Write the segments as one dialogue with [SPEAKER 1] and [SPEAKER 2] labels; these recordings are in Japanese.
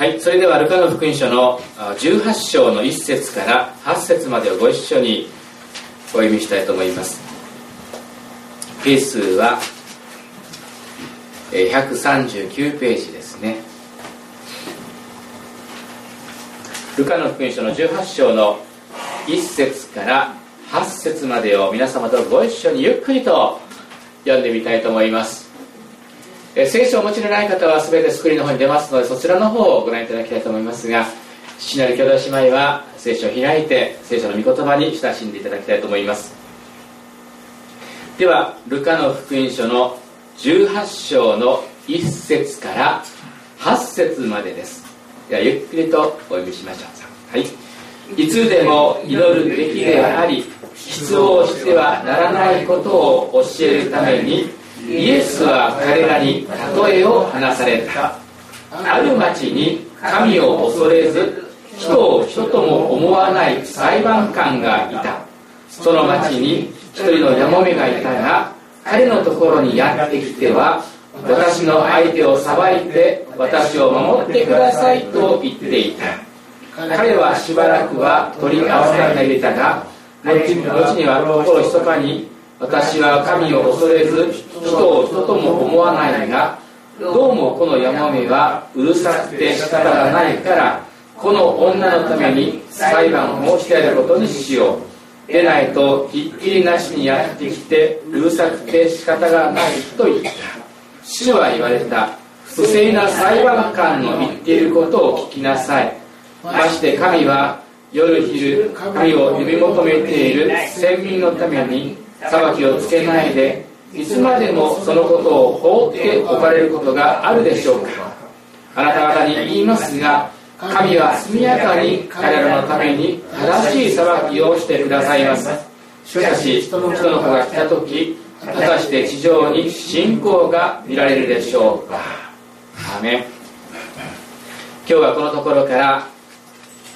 [SPEAKER 1] はいそれではルカの福音書の18章の1節から8節までをご一緒にお読みしたいと思います。ペースは139ページですね。ルカの福音書の18章の1節から8節までを皆様とご一緒にゆっくりと読んでみたいと思います。え聖書をお持ちのない方は全てスクリーンの方に出ますのでそちらの方をご覧いただきたいと思いますが父なる兄弟姉妹は聖書を開いて聖書の御言葉に親しんでいただきたいと思います。ではルカの福音書の18章の1節から8節までです。ではゆっくりとお読みしましょう。はい。いつでも祈るべきであり必要してはならないことを教えるためにイエスは彼らに例えを話された。ある町に神を恐れず人を人とも思わない裁判官がいた。その町に一人のやもめがいたが彼のところにやってきては私の相手を裁いて私を守ってくださいと言っていた。彼はしばらくは取り合わせられたが後には心ひそかに私は神を恐れず人を人とも思わないがどうもこのヤマメはうるさくて仕方がないからこの女のために裁判をしてやることにしよう。でないとひっきりなしにやってきてうるさくて仕方がないと言った。主は言われた。不正な裁判官の言っていることを聞きなさい。まして神は夜昼神を呼び求めている先民のために裁きをつけないでいつまでもそのことを放っておかれることがあるでしょうか。あなた方に言いますが神は速やかに彼らのために正しい裁きをしてくださいます。しかし人の子が来た時果たして地上に信仰が見られるでしょうか。アメ今日はこのところから、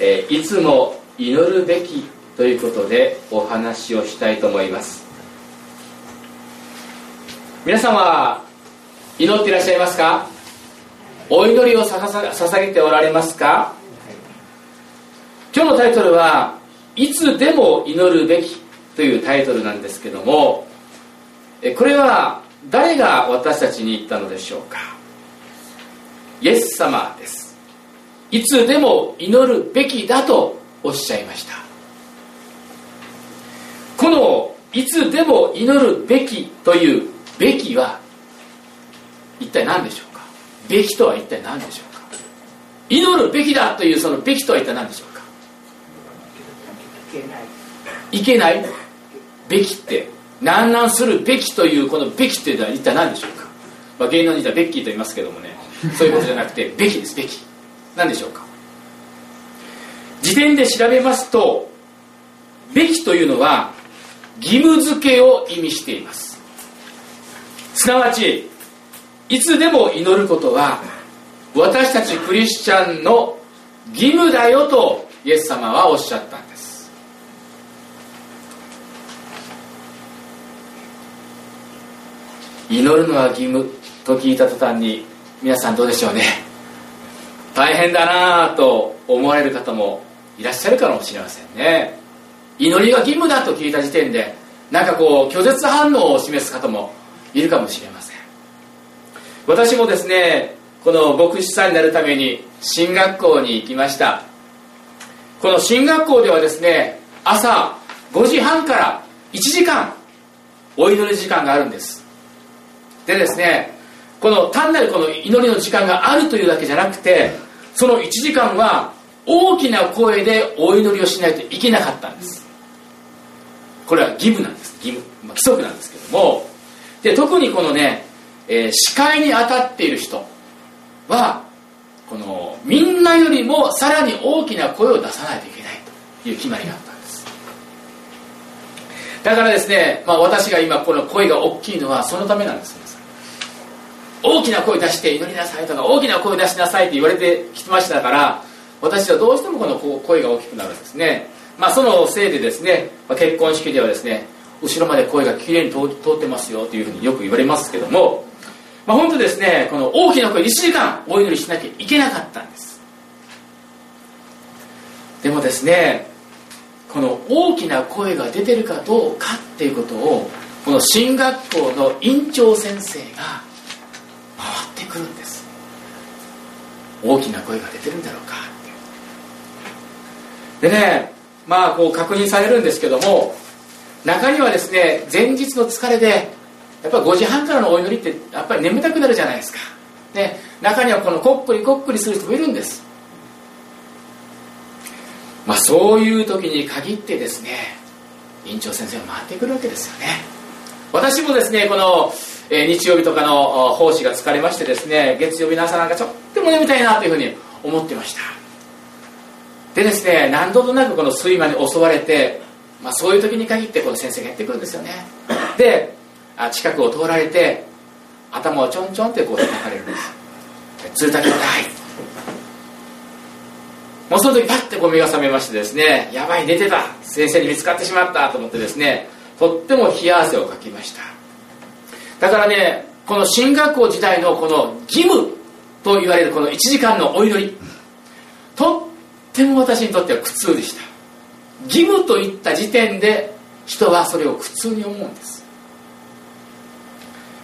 [SPEAKER 1] えいつも祈るべきということでお話をしたいと思います。皆様祈っていらっしゃいますか？お祈りをささ捧げておられますか？今日のタイトルは「いつでも祈るべき」というタイトルなんですけどもこれは誰が私たちに言ったのでしょうか？イエス様です。いつでも祈るべきだとおっしゃいました。このいつでも祈るべきというべきは一体何でしょうか？べきとは一体何でしょうか？祈るべきだというそのべきとは一体何でしょうか？いけない。べきって難難するべきというこのべきっていうのは一体何でしょうか、まあ、芸能人はベッキーと言いますけどもねそういうことじゃなくてべきですべき。何でしょうか？辞典で調べますとべきというのは義務付けを意味していますすなわちいつでも祈ることは私たちクリスチャンの義務だよとイエス様はおっしゃったんです。祈るのは義務と聞いた途端に皆さんどうでしょうね。大変だなと思われる方もいらっしゃるかもしれませんね。祈りが義務だと聞いた時点でなんかこう拒絶反応を示す方もいるかもしれません。私もですねこの牧師さんになるために進学校に行きました。この進学校ではですね朝5時半から1時間お祈り時間があるんです。でですねこの単なるこの祈りの時間があるというだけじゃなくてその1時間は大きな声でお祈りをしないといけなかったんです。これは義務なんです。義務、まあ、規則なんですけどもで特にこのね、えー、司会に当たっている人はこのみんなよりもさらに大きな声を出さないといけないという決まりがあったんです。だからですね、まあ、私が今この声が大きいのはそのためなんです大きな声出して祈りなさいとか大きな声出しなさいって言われてきましたから私はどうしてもこの声が大きくなるんですね。まあそのせいでですね結婚式ではですね後ろまで声がきれいに通ってますよというふうによく言われますけども、まあ、本当ですねこの大きな声1時間お祈りしなきゃいけなかったんです。でもですねこの大きな声が出てるかどうかっていうことをこの進学校の院長先生が回ってくるんです。大きな声が出てるんだろうかでねまあこう確認されるんですけども中にはですね前日の疲れでやっぱり5時半からのお祈りってやっぱり眠たくなるじゃないですか。で中にはこのこっくりこっくりする人もいるんです。まあそういう時に限ってですね院長先生が回ってくるわけですよね。私もですねこの、え、日曜日とかの奉仕が疲れましてですね月曜日の朝なんかちょっとも眠たいなというふうに思ってました。でですね何度となくこの睡魔に襲われて、まあ、そういう時に限ってこの先生がやってくるんですよね。であ近くを通られて頭をちょんちょんってこう叩かれるんです。鶴田兄弟もうその時パッてこう目が覚めましてですねやばい寝てた。先生に見つかってしまった。と思ってですねとっても冷や汗をかきました。だからねこの進学校時代のこの義務と言われるこの1時間のお祈りとっても私にとっては苦痛でした。義務といった時点で人はそれを苦痛に思うんです。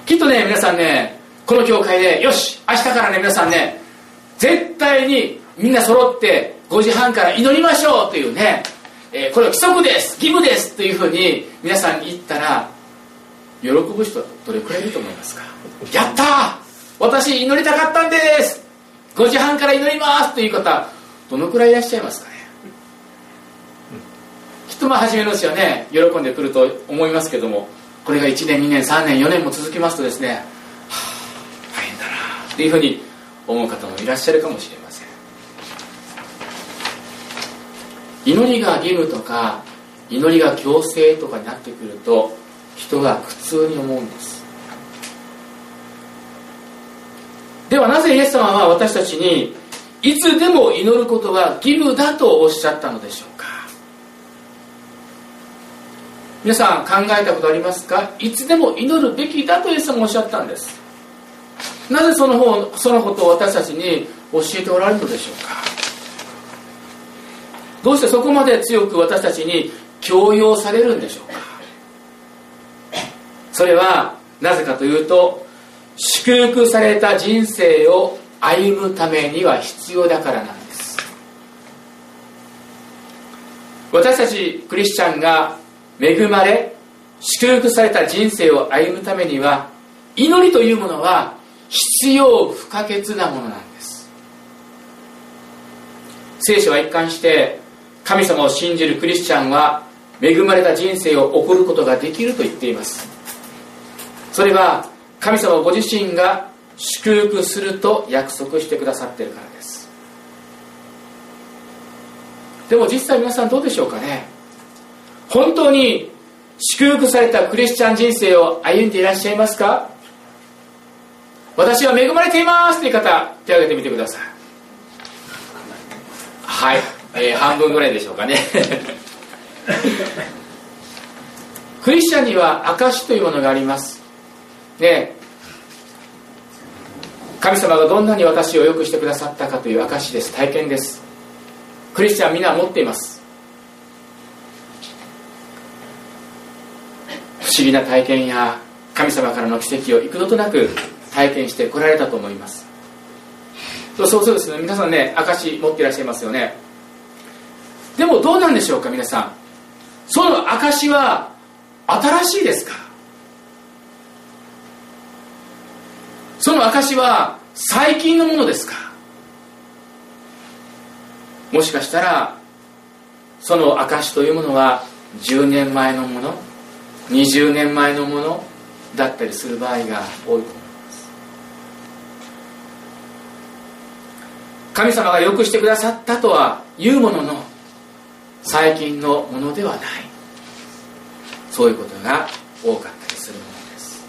[SPEAKER 1] きっとね皆さんねこの教会でよし明日からね皆さんね絶対にみんな揃って5時半から祈りましょうというね、えー、これは規則です義務ですというふうに皆さんに言ったら喜ぶ人はどれくらいいると思いますか？やった私祈りたかったんです！5時半から祈ります！という方どのくらいいらっしゃいますか？とまあ初めのうちはね喜んでくると思いますけどもこれが1年2年3年4年も続きますとですね、はあ、大変だなっていうふうに思う方もいらっしゃるかもしれません。祈りが義務とか祈りが強制とかになってくると人が苦痛に思うんです。ではなぜイエス様は私たちにいつでも祈ることが義務だとおっしゃったのでしょうか。皆さん考えたことありますか？いつでも祈るべきだとイエス様おっしゃったんです。なぜその方そのことを私たちに教えておられるのでしょうか？どうしてそこまで強く私たちに強要されるんでしょうか？それはなぜかというと祝福された人生を歩むためには必要だからなんです。私たちクリスチャンが恵まれ祝福された人生を歩むためには祈りというものは必要不可欠なものなんです。聖書は一貫して神様を信じるクリスチャンは恵まれた人生を送ることができると言っています。それは神様ご自身が祝福すると約束してくださってるからです。でも実際皆さんどうでしょうかね？本当に祝福されたクリスチャン人生を歩んでいらっしゃいますか？私は恵まれていますという方手を挙げてみてください。はい、えー、半分ぐらいでしょうかね。クリスチャンには証というものがあります。ね。神様がどんなに私を良くしてくださったかという証です。体験です。クリスチャンみんな持っています不思議な体験や神様からの奇跡を幾度となく体験してこられたと思います。そうそうですね皆さんね証持っていらっしゃいますよね。でもどうなんでしょうか皆さん。その証は新しいですかその証は最近のものですかもしかしたらその証というものは10年前のもの。20年前のものだったりする場合が多いと思います。神様がよくしてくださったとは言うものの最近のものではない。そういうことが多かったりするものです。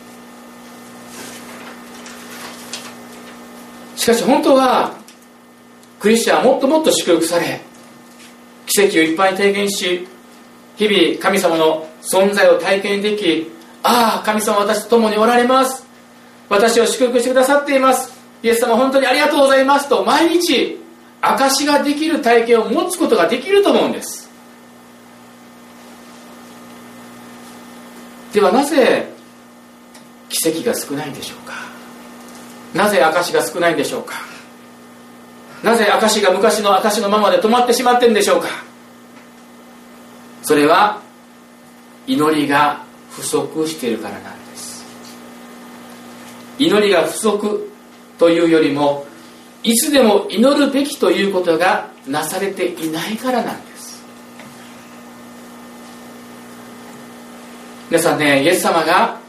[SPEAKER 1] しかし本当はクリスチャンはもっともっと祝福され奇跡をいっぱい体現し日々神様の存在を体験できああ神様私と共におられます。私を祝福してくださっています。イエス様本当にありがとうございます。と毎日証ができる体験を持つことができると思うんです。ではなぜ奇跡が少ないんでしょうか？なぜ証が少ないんでしょうか？なぜ証が昔の証のままで止まってしまってるんでしょうか？それは祈りが不足しているからなんです。祈りが不足というよりもいつでも祈るべきということがなされていないからなんです。皆さんねイエス様が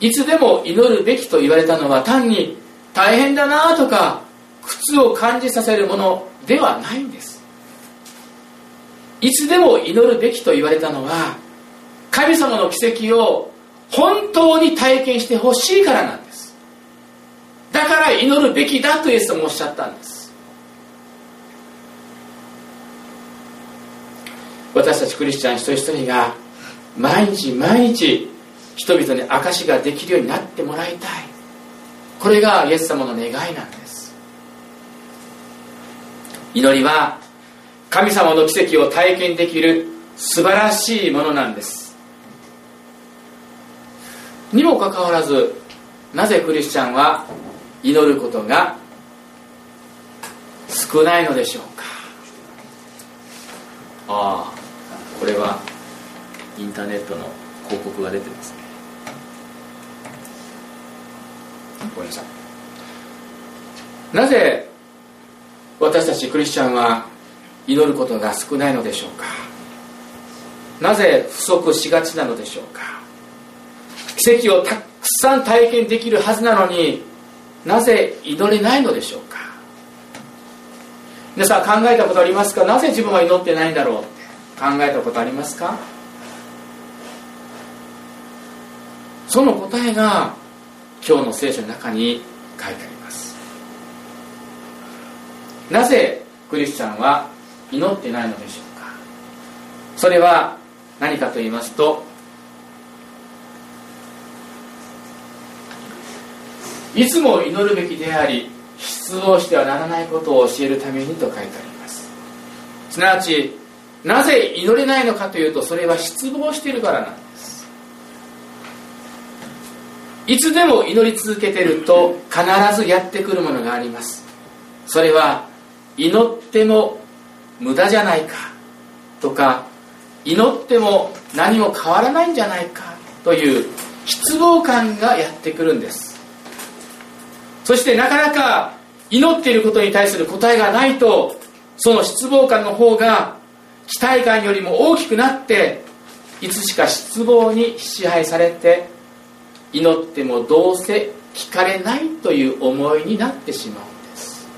[SPEAKER 1] いつでも祈るべきと言われたのは単に大変だなとか苦痛を感じさせるものではないんです。いつでも祈るべきと言われたのは神様の奇跡を本当に体験してほしいからなんです。だから祈るべきだとイエス様おっしゃったんです。私たちクリスチャン一人一人が毎日毎日人々に証しができるようになってもらいたい。これがイエス様の願いなんです。祈りは神様の奇跡を体験できる素晴らしいものなんです。にもかかわらずなぜクリスチャンは祈ることが少ないのでしょうか？ああこれはインターネットの広告が出てますね。ごめんなさい。なぜ私たちクリスチャンは祈ることが少ないのでしょうか？なぜ不足しがちなのでしょうか？奇跡をたくさん体験できるはずなのになぜ祈れないのでしょうか？皆さん考えたことありますか？なぜ自分は祈ってないんだろうって考えたことありますか？その答えが今日の聖書の中に書いてあります。なぜクリスチャンは祈ってないのでしょうか？それは何かと言いますといつも祈るべきであり失望してはならないことを教えるためにと書いてあります。すなわちなぜ祈れないのかというとそれは失望しているからなんです。いつでも祈り続けていると必ずやってくるものがあります。それは祈っても無駄じゃないかとか祈っても何も変わらないんじゃないかという失望感がやってくるんです。そしてなかなか祈っていることに対する答えがないとその失望感の方が期待感よりも大きくなっていつしか失望に支配されて祈ってもどうせ聞かれないという思いになってしまうんです。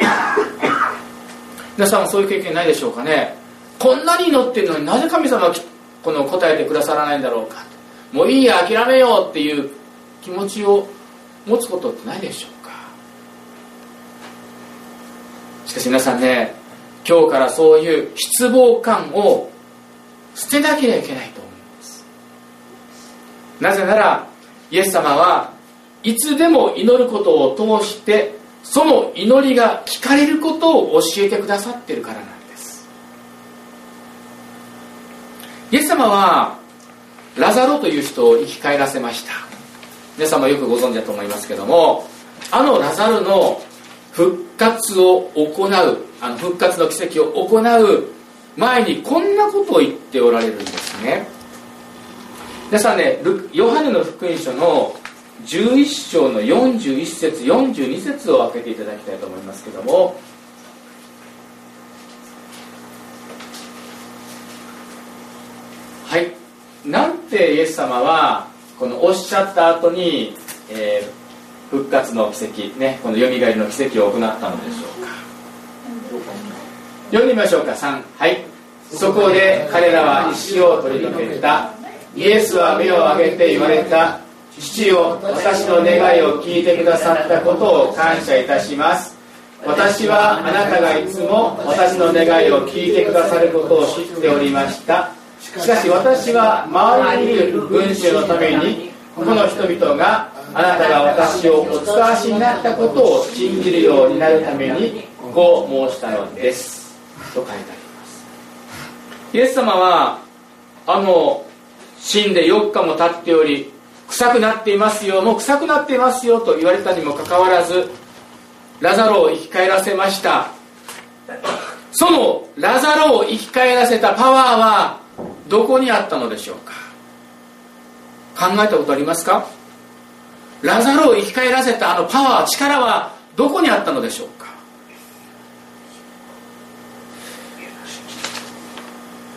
[SPEAKER 1] 皆さんもそういう経験ないでしょうかね。こんなに祈ってるのになぜ神様はこの答えてくださらないんだろうか。もういいや諦めようっていう気持ちを持つことってないでしょうか。しかし皆さんね今日からそういう失望感を捨てなければいけないと思います。なぜならイエス様はいつでも祈ることを通してその祈りが聞かれることを教えてくださっているからなんです。イエス様はラザロという人を生き返らせました。皆様よくご存知だと思いますけどもあのラザルの復活を行うあの復活の奇跡を行う前にこんなことを言っておられるんですね。皆さんねヨハネの福音書の11章の41節42節を開けていただきたいと思いますけどもはい。なんてイエス様はこのおっしゃった後に、えー、復活の奇跡ねこのよみがえりの奇跡を行ったのでしょうか。読んでみましょうか。3はい。そこで彼らは石を取り除けた。イエスは目を上げて言われた。父よ私の願いを聞いてくださったことを感謝いたします。私はあなたがいつも私の願いを聞いてくださることを知っておりました。しかし私は周りにいる群衆のためにこの人々があなたが私をお使わしになったことを信じるようになるためにこう申したのです。と書いてありますイエス様はあの死んで4日も経っており臭くなっていますよ。もう臭くなっていますよと言われたにもかかわらずラザロを生き返らせました。そのラザロを生き返らせたパワーはどこにあったのでしょうか？考えたことありますか？ラザロを生き返らせたあのパワー力はどこにあったのでしょうか？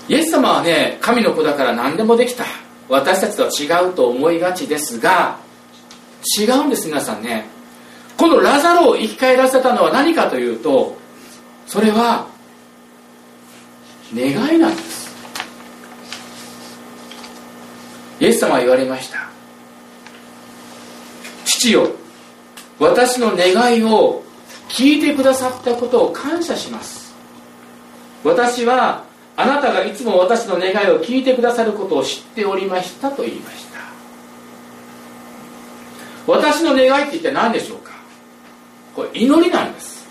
[SPEAKER 1] イエス様はね神の子だから何でもできた。私たちとは違うと思いがちですが違うんです皆さんね。このラザロを生き返らせたのは何かというとそれは願いなんです。イエス様は言われました。父よ私の願いを聞いてくださったことを感謝します。私はあなたがいつも私の願いを聞いてくださることを知っておりましたと言いました。私の願いって一体何でしょうか？これ祈りなんです。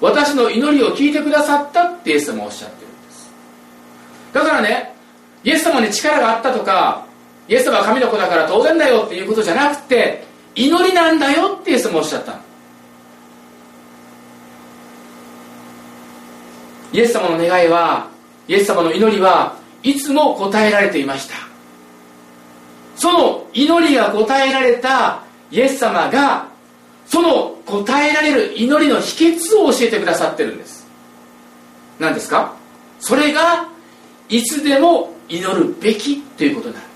[SPEAKER 1] 私の祈りを聞いてくださったってイエス様おっしゃってるんです。だからねイエス様に力があったとかイエス様は神の子だから当然だよっていうことじゃなくて祈りなんだよってイエス様おっしゃったイエス様の願いはイエス様の祈りはいつも答えられていました。その祈りが答えられたイエス様がその答えられる祈りの秘訣を教えてくださってるんです。何ですか？それがいつでも祈るべきということなんです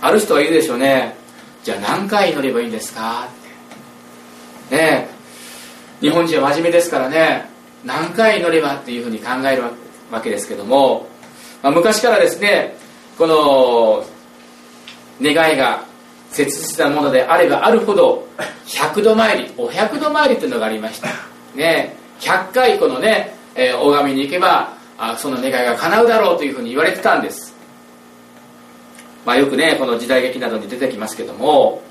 [SPEAKER 1] ある人は言うでしょうね。じゃあ何回祈ればいいんですか？ってね日本人は真面目ですからね。何回祈ればっていうふうに考えるわけですけども、まあ、昔からですねこの願いが切実なものであればあるほど100度参りお百度参りというのがありました。ね100回このね、えー、拝みに行けばあその願いが叶うだろうというふうに言われてたんです。まあよくねこの時代劇などに出てきますけども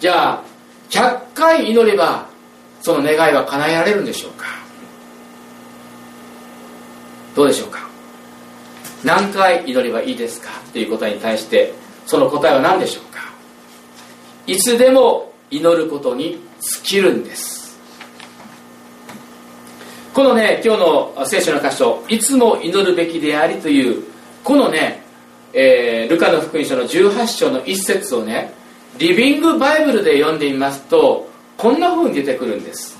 [SPEAKER 1] じゃあ100回祈ればその願いは叶えられるんでしょうか？どうでしょうか？何回祈ればいいですか？という答えに対してその答えは何でしょうか？いつでも祈ることに尽きるんです。このね今日の聖書の箇所「いつも祈るべきであり」というこのね、えー、ルカの福音書の18章の一節をねリビングバイブルで読んでみますとこんな風に出てくるんです。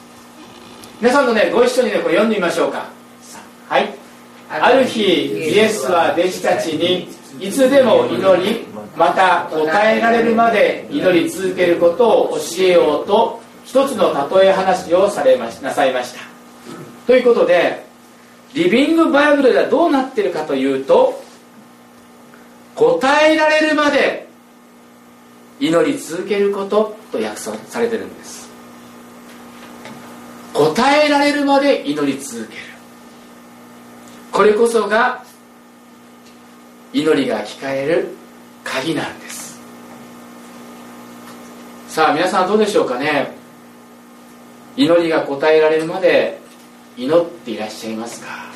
[SPEAKER 1] 皆さんとねご一緒にねこれ読んでみましょうか。はい。ある日イエスは弟子たちにいつでも祈りまた答えられるまで祈り続けることを教えようと一つの例え話をされましなさいました。ということでリビングバイブルではどうなってるかというと答えられるまで祈り続けることと約束されてるんです。答えられるまで祈り続ける。これこそが祈りが聞かれる鍵なんです。さあ皆さんどうでしょうかね？祈りが答えられるまで祈っていらっしゃいますか？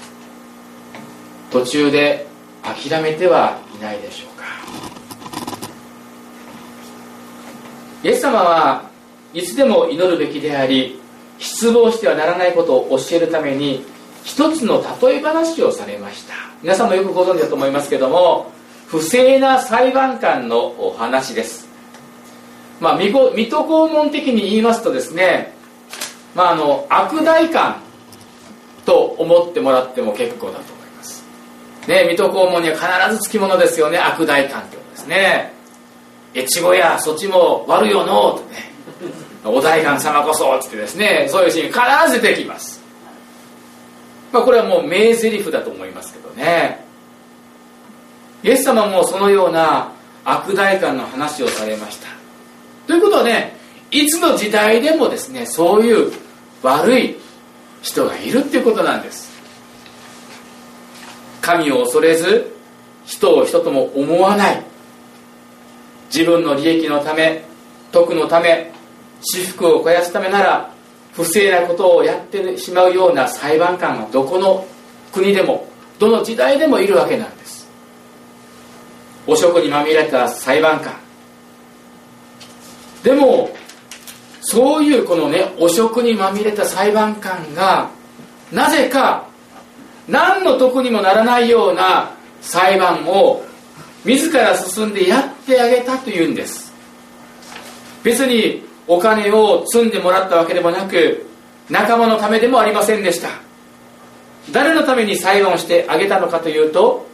[SPEAKER 1] 途中で諦めてはいないでしょうか。イエス様はいつでも祈るべきであり失望してはならないことを教えるために一つの例え話をされました。皆さんもよくご存知だと思いますけども不正な裁判官のお話です。まあ水戸黄門的に言いますとですねまああの悪代官と思ってもらっても結構だと。ね水戸黄門には必ずつきものですよね。悪代官ってことですね。越後やそっちも悪いよのうとね。お代官様こそってですね。そういうシーン必ず出てきます。まあこれはもう名台詞だと思いますけどね。イエス様もそのような悪代官の話をされました。ということはねいつの時代でもですねそういう悪い人がいるっていうことなんです。神を恐れず人を人とも思わない。自分の利益のため徳のため私腹を肥やすためなら不正なことをやってしまうような裁判官はどこの国でもどの時代でもいるわけなんです。汚職にまみれた裁判官。でもそういうこのね汚職にまみれた裁判官がなぜか何の得にもならないような裁判を自ら進んでやってあげたというんです。別にお金を積んでもらったわけでもなく仲間のためでもありませんでした。誰のために裁判をしてあげたのかというと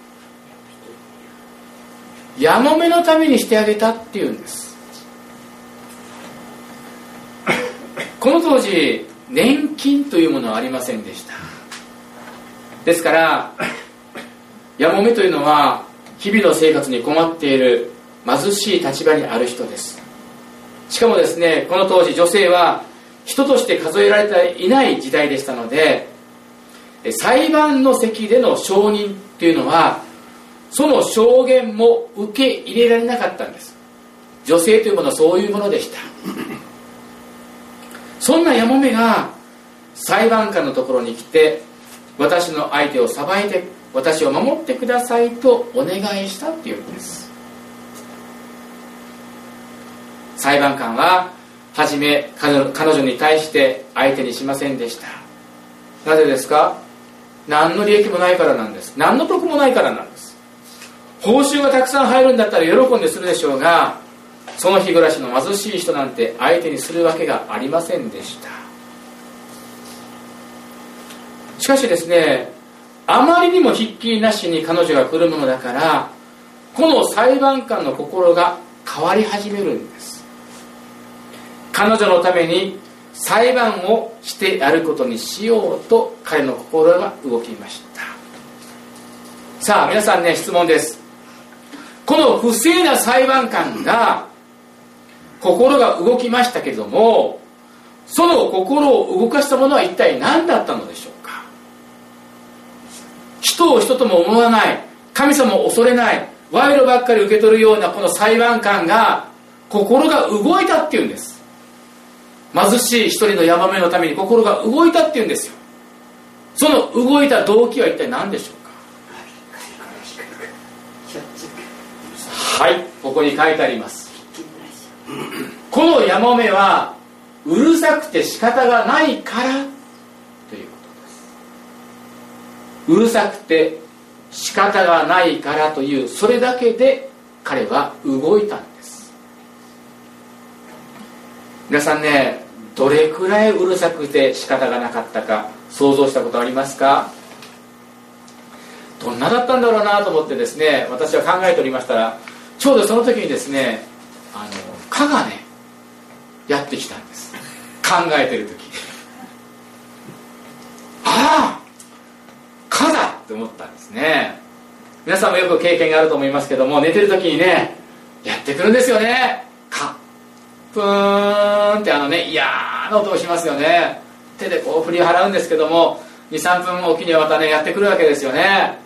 [SPEAKER 1] やもめのためにしてあげたっていうんです。この当時年金というものはありませんでした。ですからやもめというのは日々の生活に困っている貧しい立場にある人です。しかもですねこの当時女性は人として数えられていない時代でしたので裁判の席での証人っていうのはその証言も受け入れられなかったんです。女性というものはそういうものでした。そんなやもめが裁判官のところに来て私の相手を裁いて私を守ってくださいとお願いしたっていうんです。裁判官は初め彼女に対して相手にしませんでした。なぜですか？何の利益もないからなんです。何の得もないからなんです。報酬がたくさん入るんだったら喜んでするでしょうがその日暮らしの貧しい人なんて相手にするわけがありませんでした。しかしですねあまりにもひっきりなしに彼女が来るものだからこの裁判官の心が変わり始めるんです。彼女のために裁判をしてやることにしようと彼の心が動きました。さあ皆さんね質問です。この不正な裁判官が心が動きましたけどもその心を動かしたものは一体何だったのでしょう？人を人とも思わない神様を恐れない賄賂ばっかり受け取るようなこの裁判官が心が動いたっていうんです。貧しい一人のヤマメのために心が動いたっていうんですよ。その動いた動機は一体何でしょうか？はいここに書いてあります。このヤマメはうるさくて仕方がないからということですうるさくて仕方がないからというそれだけで彼は動いたんです。皆さんねどれくらいうるさくて仕方がなかったか想像したことありますか？どんなだったんだろうなと思ってですね私は考えておりましたらちょうどその時にですねあの蚊がねやってきたんです。考えてる時。ああって思ったんですね。皆さんもよく経験があると思いますけども寝てる時にねやってくるんですよね。蚊プーンってあのね嫌な音をしますよね。手でこう振り払うんですけども23分おきにはまたねやってくるわけですよね。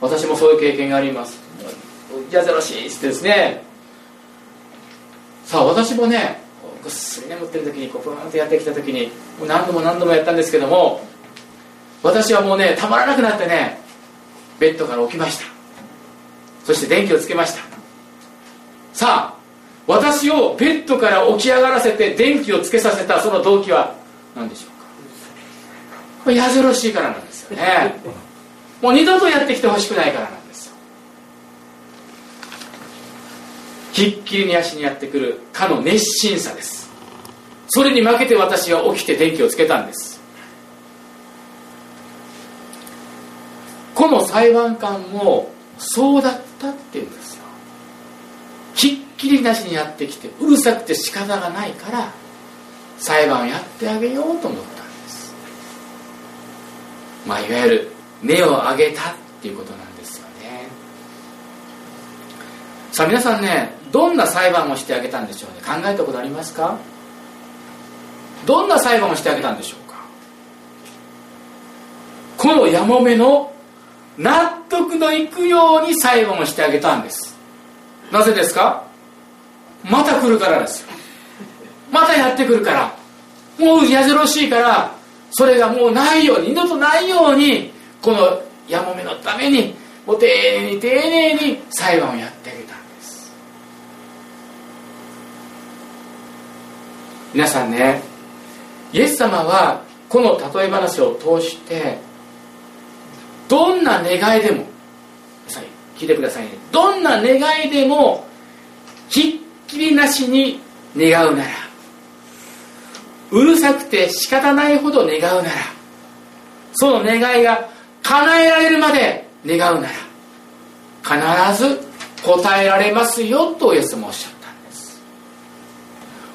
[SPEAKER 1] 私もそういう経験があります。やぜろしいっつってですね。さあ私もねぐっすり眠ってる時にこうプーンとやってきた時にもう何度も何度もやったんですけども私はもうねたまらなくなってねベッドから起きました。そして電気をつけました。さあ私をベッドから起き上がらせて電気をつけさせたその動機は何でしょうか。これやぜろしいからなんですよね。もう二度とやってきてほしくないからなんですよ。ひっきりに足にやってくるかの熱心さです。それに負けて私は起きて電気をつけたんですこの裁判官もそうだったっていうんですよ。ひっきりなしにやってきてうるさくて仕方がないから裁判をやってあげようと思ったんです。まあいわゆる根を上げたっていうことなんですよね。さあ皆さんねどんな裁判をしてあげたんでしょうね。考えたことありますか？どんな裁判をしてあげたんでしょうか？このやもめの納得のいくように裁判をしてあげたんです。なぜですか？また来るからです。よまたやってくるから。もうやじろしいからそれがもうないように二度とないようにこのやもめのためにもう丁寧に丁寧に裁判をやってあげたんです。皆さんねイエス様はこの例え話を通してどんな願いでも聞いてくださいね。どんな願いでもひっきりなしに願うならうるさくて仕方ないほど願うならその願いが叶えられるまで願うなら必ず答えられますよとイエスもおっしゃったんです。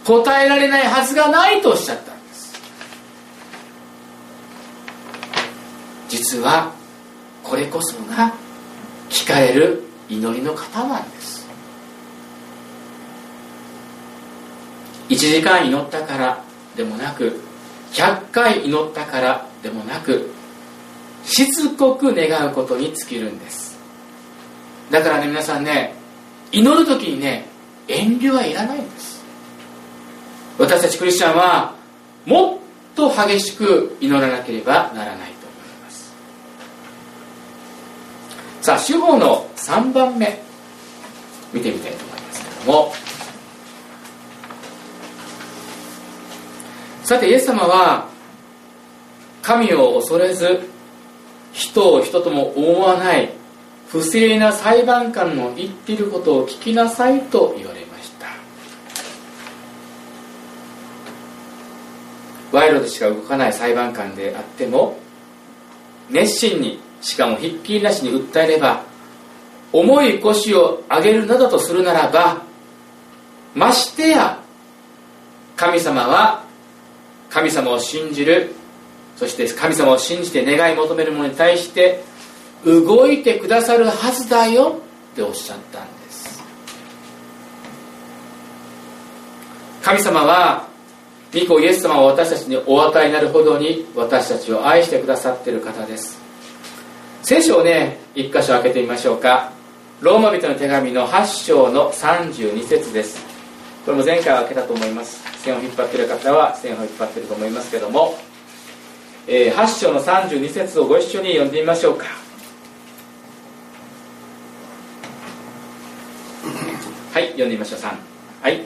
[SPEAKER 1] 答えられないはずがないとおっしゃったんです。実はこれこそが聞かれる祈りの方なんです。1時間祈ったからでもなく100回祈ったからでもなくしつこく願うことに尽きるんです。だからね皆さんね祈る時にね遠慮はいらないんです。私たちクリスチャンはもっと激しく祈らなければならないと思いますさあ主法の3番目見てみたいと思いますけども。さてイエス様は神を恐れず人を人とも思わない不正な裁判官の言っていることを聞きなさいと言われました。賄賂でしか動かない裁判官であっても熱心にしかもひっきりなしに訴えれば重い腰を上げるなどとするならばましてや神様は神様を信じるそして神様を信じて願い求める者に対して動いてくださるはずだよっておっしゃったんです。神様は御子イエス様を私たちにお与えになるほどに私たちを愛してくださっている方です。聖書をね一箇所開けてみましょうか。ローマ人の手紙の8章の32節です。これも前回は開けたと思います。線を引っ張ってる方は線を引っ張ってると思いますけども、えー、8章の32節をご一緒に読んでみましょうか。はい読んでみましょう。3はい。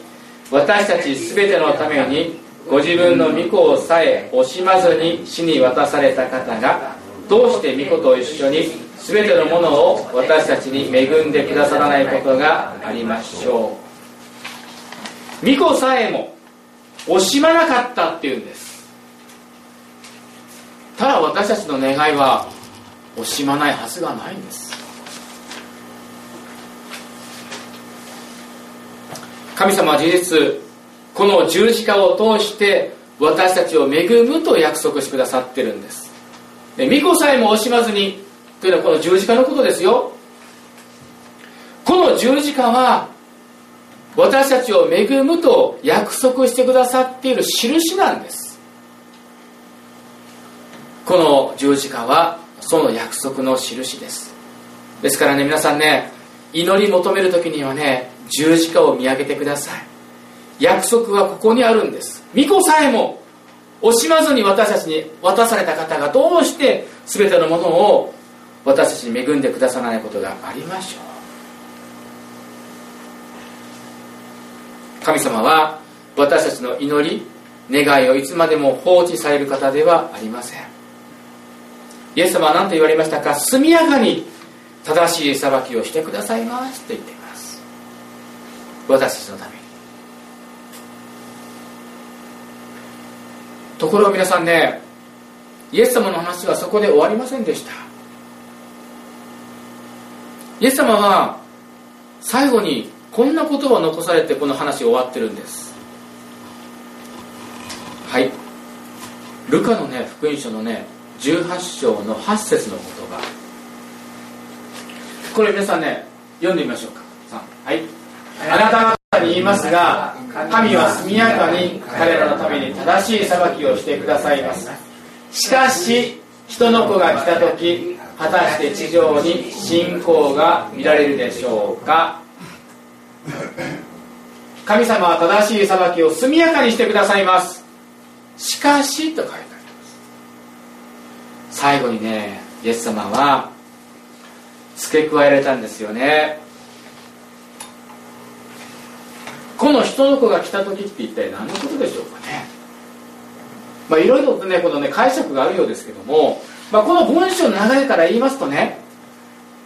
[SPEAKER 1] 私たち全てのためにご自分の御子をさえ惜しまずに死に渡された方がどうして御子と一緒に全てのものを私たちに恵んでくださらないことがありましょう。御子さえも惜しまなかったっていうんです。ただ私たちの願いは惜しまないはずがないんです。神様は事実この十字架を通して私たちを恵むと約束してくださってるんです。で御子さえも惜しまずにというのはこの十字架のことですよ。この十字架は私たちを恵むと約束してくださっている印なんです。この十字架はその約束の印です。ですからね皆さんね祈り求める時にはね十字架を見上げてください。約束はここにあるんです。巫女さえも惜しまずに私たちに渡された方がどうして全てのものを私たちに恵んでくださらないことがありましょう。神様は私たちの祈り願いをいつまでも放置される方ではありません。イエス様は何と言われましたか？速やかに正しい裁きをしてくださいますと言っています。私たちのために。ところが皆さんねイエス様の話はそこで終わりませんでした。イエス様は最後にこんな言葉を残されてこの話終わってるんです。はい。ルカのね福音書のね18章の8節の言葉。これ皆さんね読んでみましょうか。はい。あなた言いますが神は速やかに彼らのために正しい裁きをしてくださいます。しかし人の子が来た時果たして地上に信仰が見られるでしょうか。神様は正しい裁きを速やかにしてくださいます。しかしと書いてあります。最後にねイエス様は付け加えられたんですよね。この人の子が来た時って一体何のことでしょうかね。まあいろいろとねこのね解釈があるようですけども、まあ、この文章の流れから言いますとね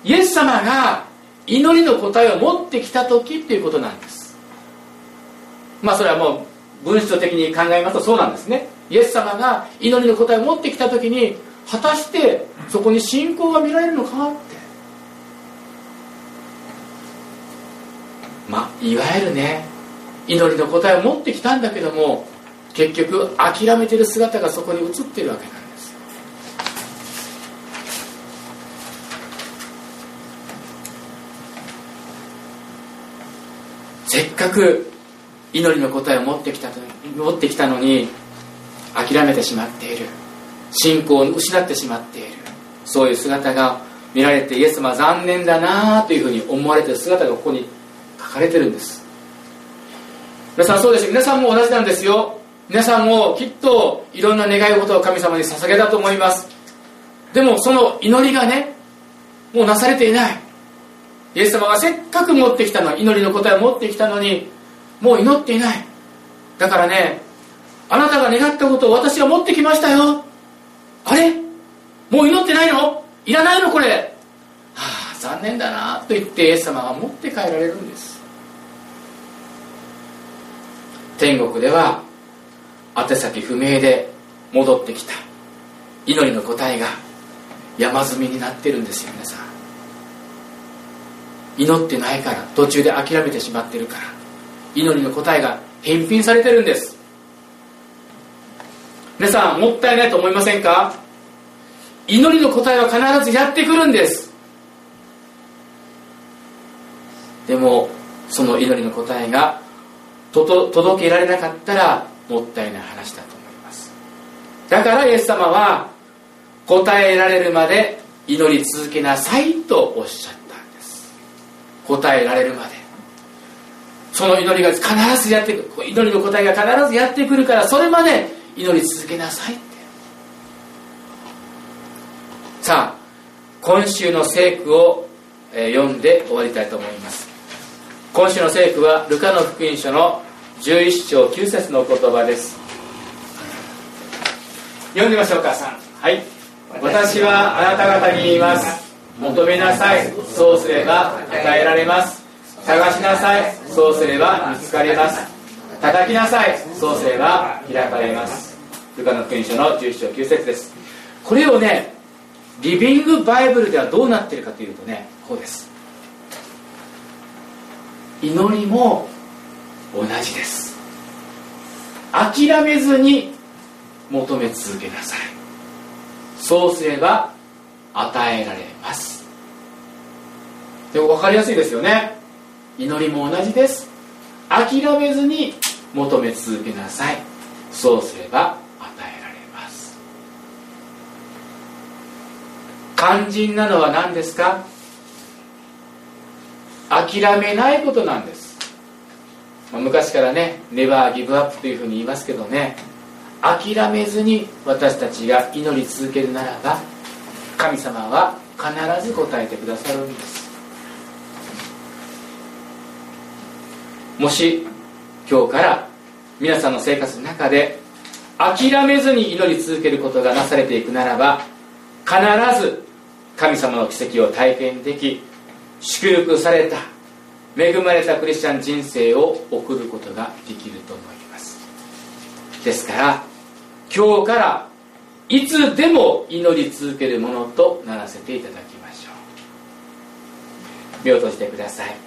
[SPEAKER 1] イエス様が祈りの答えを持ってきた時っていうことなんです。まあそれはもう文章的に考えますとそうなんですね。イエス様が祈りの答えを持ってきた時に果たしてそこに信仰が見られるのかって。まあいわゆるね祈りの答えを持ってきたんだけども結局諦めてる姿がそこに映ってるわけなんです。せっかく祈りの答えを持ってきた持ってきたのに諦めてしまっている。信仰を失ってしまっている。そういう姿が見られてイエス様は残念だなというふうに思われている姿がここに書かれてるんです。皆さんそうです。皆さんも同じなんですよ。皆さんもきっといろんな願い事を神様に捧げたと思います。でもその祈りがねもうなされていない。イエス様がせっかく持ってきたの祈りの答えを持ってきたのにもう祈っていない。だからねあなたが願ったことを私は持ってきましたよ。あれ？もう祈ってないの？いらないのこれ？はあ残念だなと言ってイエス様が持って帰られるんです。天国では宛先不明で戻ってきた。祈りの答えが山積みになってるんですよ皆さん。祈ってないから途中で諦めてしまってるから祈りの答えが返品されてるんです。皆さんもったいないと思いませんか？祈りの答えは必ずやってくるんです。でもその祈りの答えが届けられなかったらもったいない話だと思います。だからイエス様は答えられるまで祈り続けなさいとおっしゃったんです。答えられるまで。その祈りが必ずやってくる。祈りの答えが必ずやってくるからそれまで祈り続けなさいって。さあ今週の聖句を、読んで終わりたいと思います。今週の聖句はルカの福音書の11章9節の言葉です。読んでみましょうかはい。私はあなた方に言います。求めなさい。そうすれば与えられます。探しなさい。そうすれば見つかります。叩きなさい。そうすれば開かれます。ルカの福音書の11章9節です。これをねリビングバイブルではどうなっているかというとねこうです。祈りも同じです。諦めずに求め続けなさい。そうすれば与えられます。でも分かりやすいですよね。祈りも同じです。諦めずに求め続けなさい。そうすれば与えられます。肝心なのは何ですか？諦めないことなんです。昔からね「ネバーギブアップ」というふうに言いますけどね諦めずに私たちが祈り続けるならば神様は必ず答えてくださるんです。もし今日から皆さんの生活の中で諦めずに祈り続けることがなされていくならば必ず神様の奇跡を体験でき祝福された恵まれたクリスチャン人生を送ることができると思います。ですから今日からいつでも祈り続けるものとならせていただきましょう。目を閉じてください。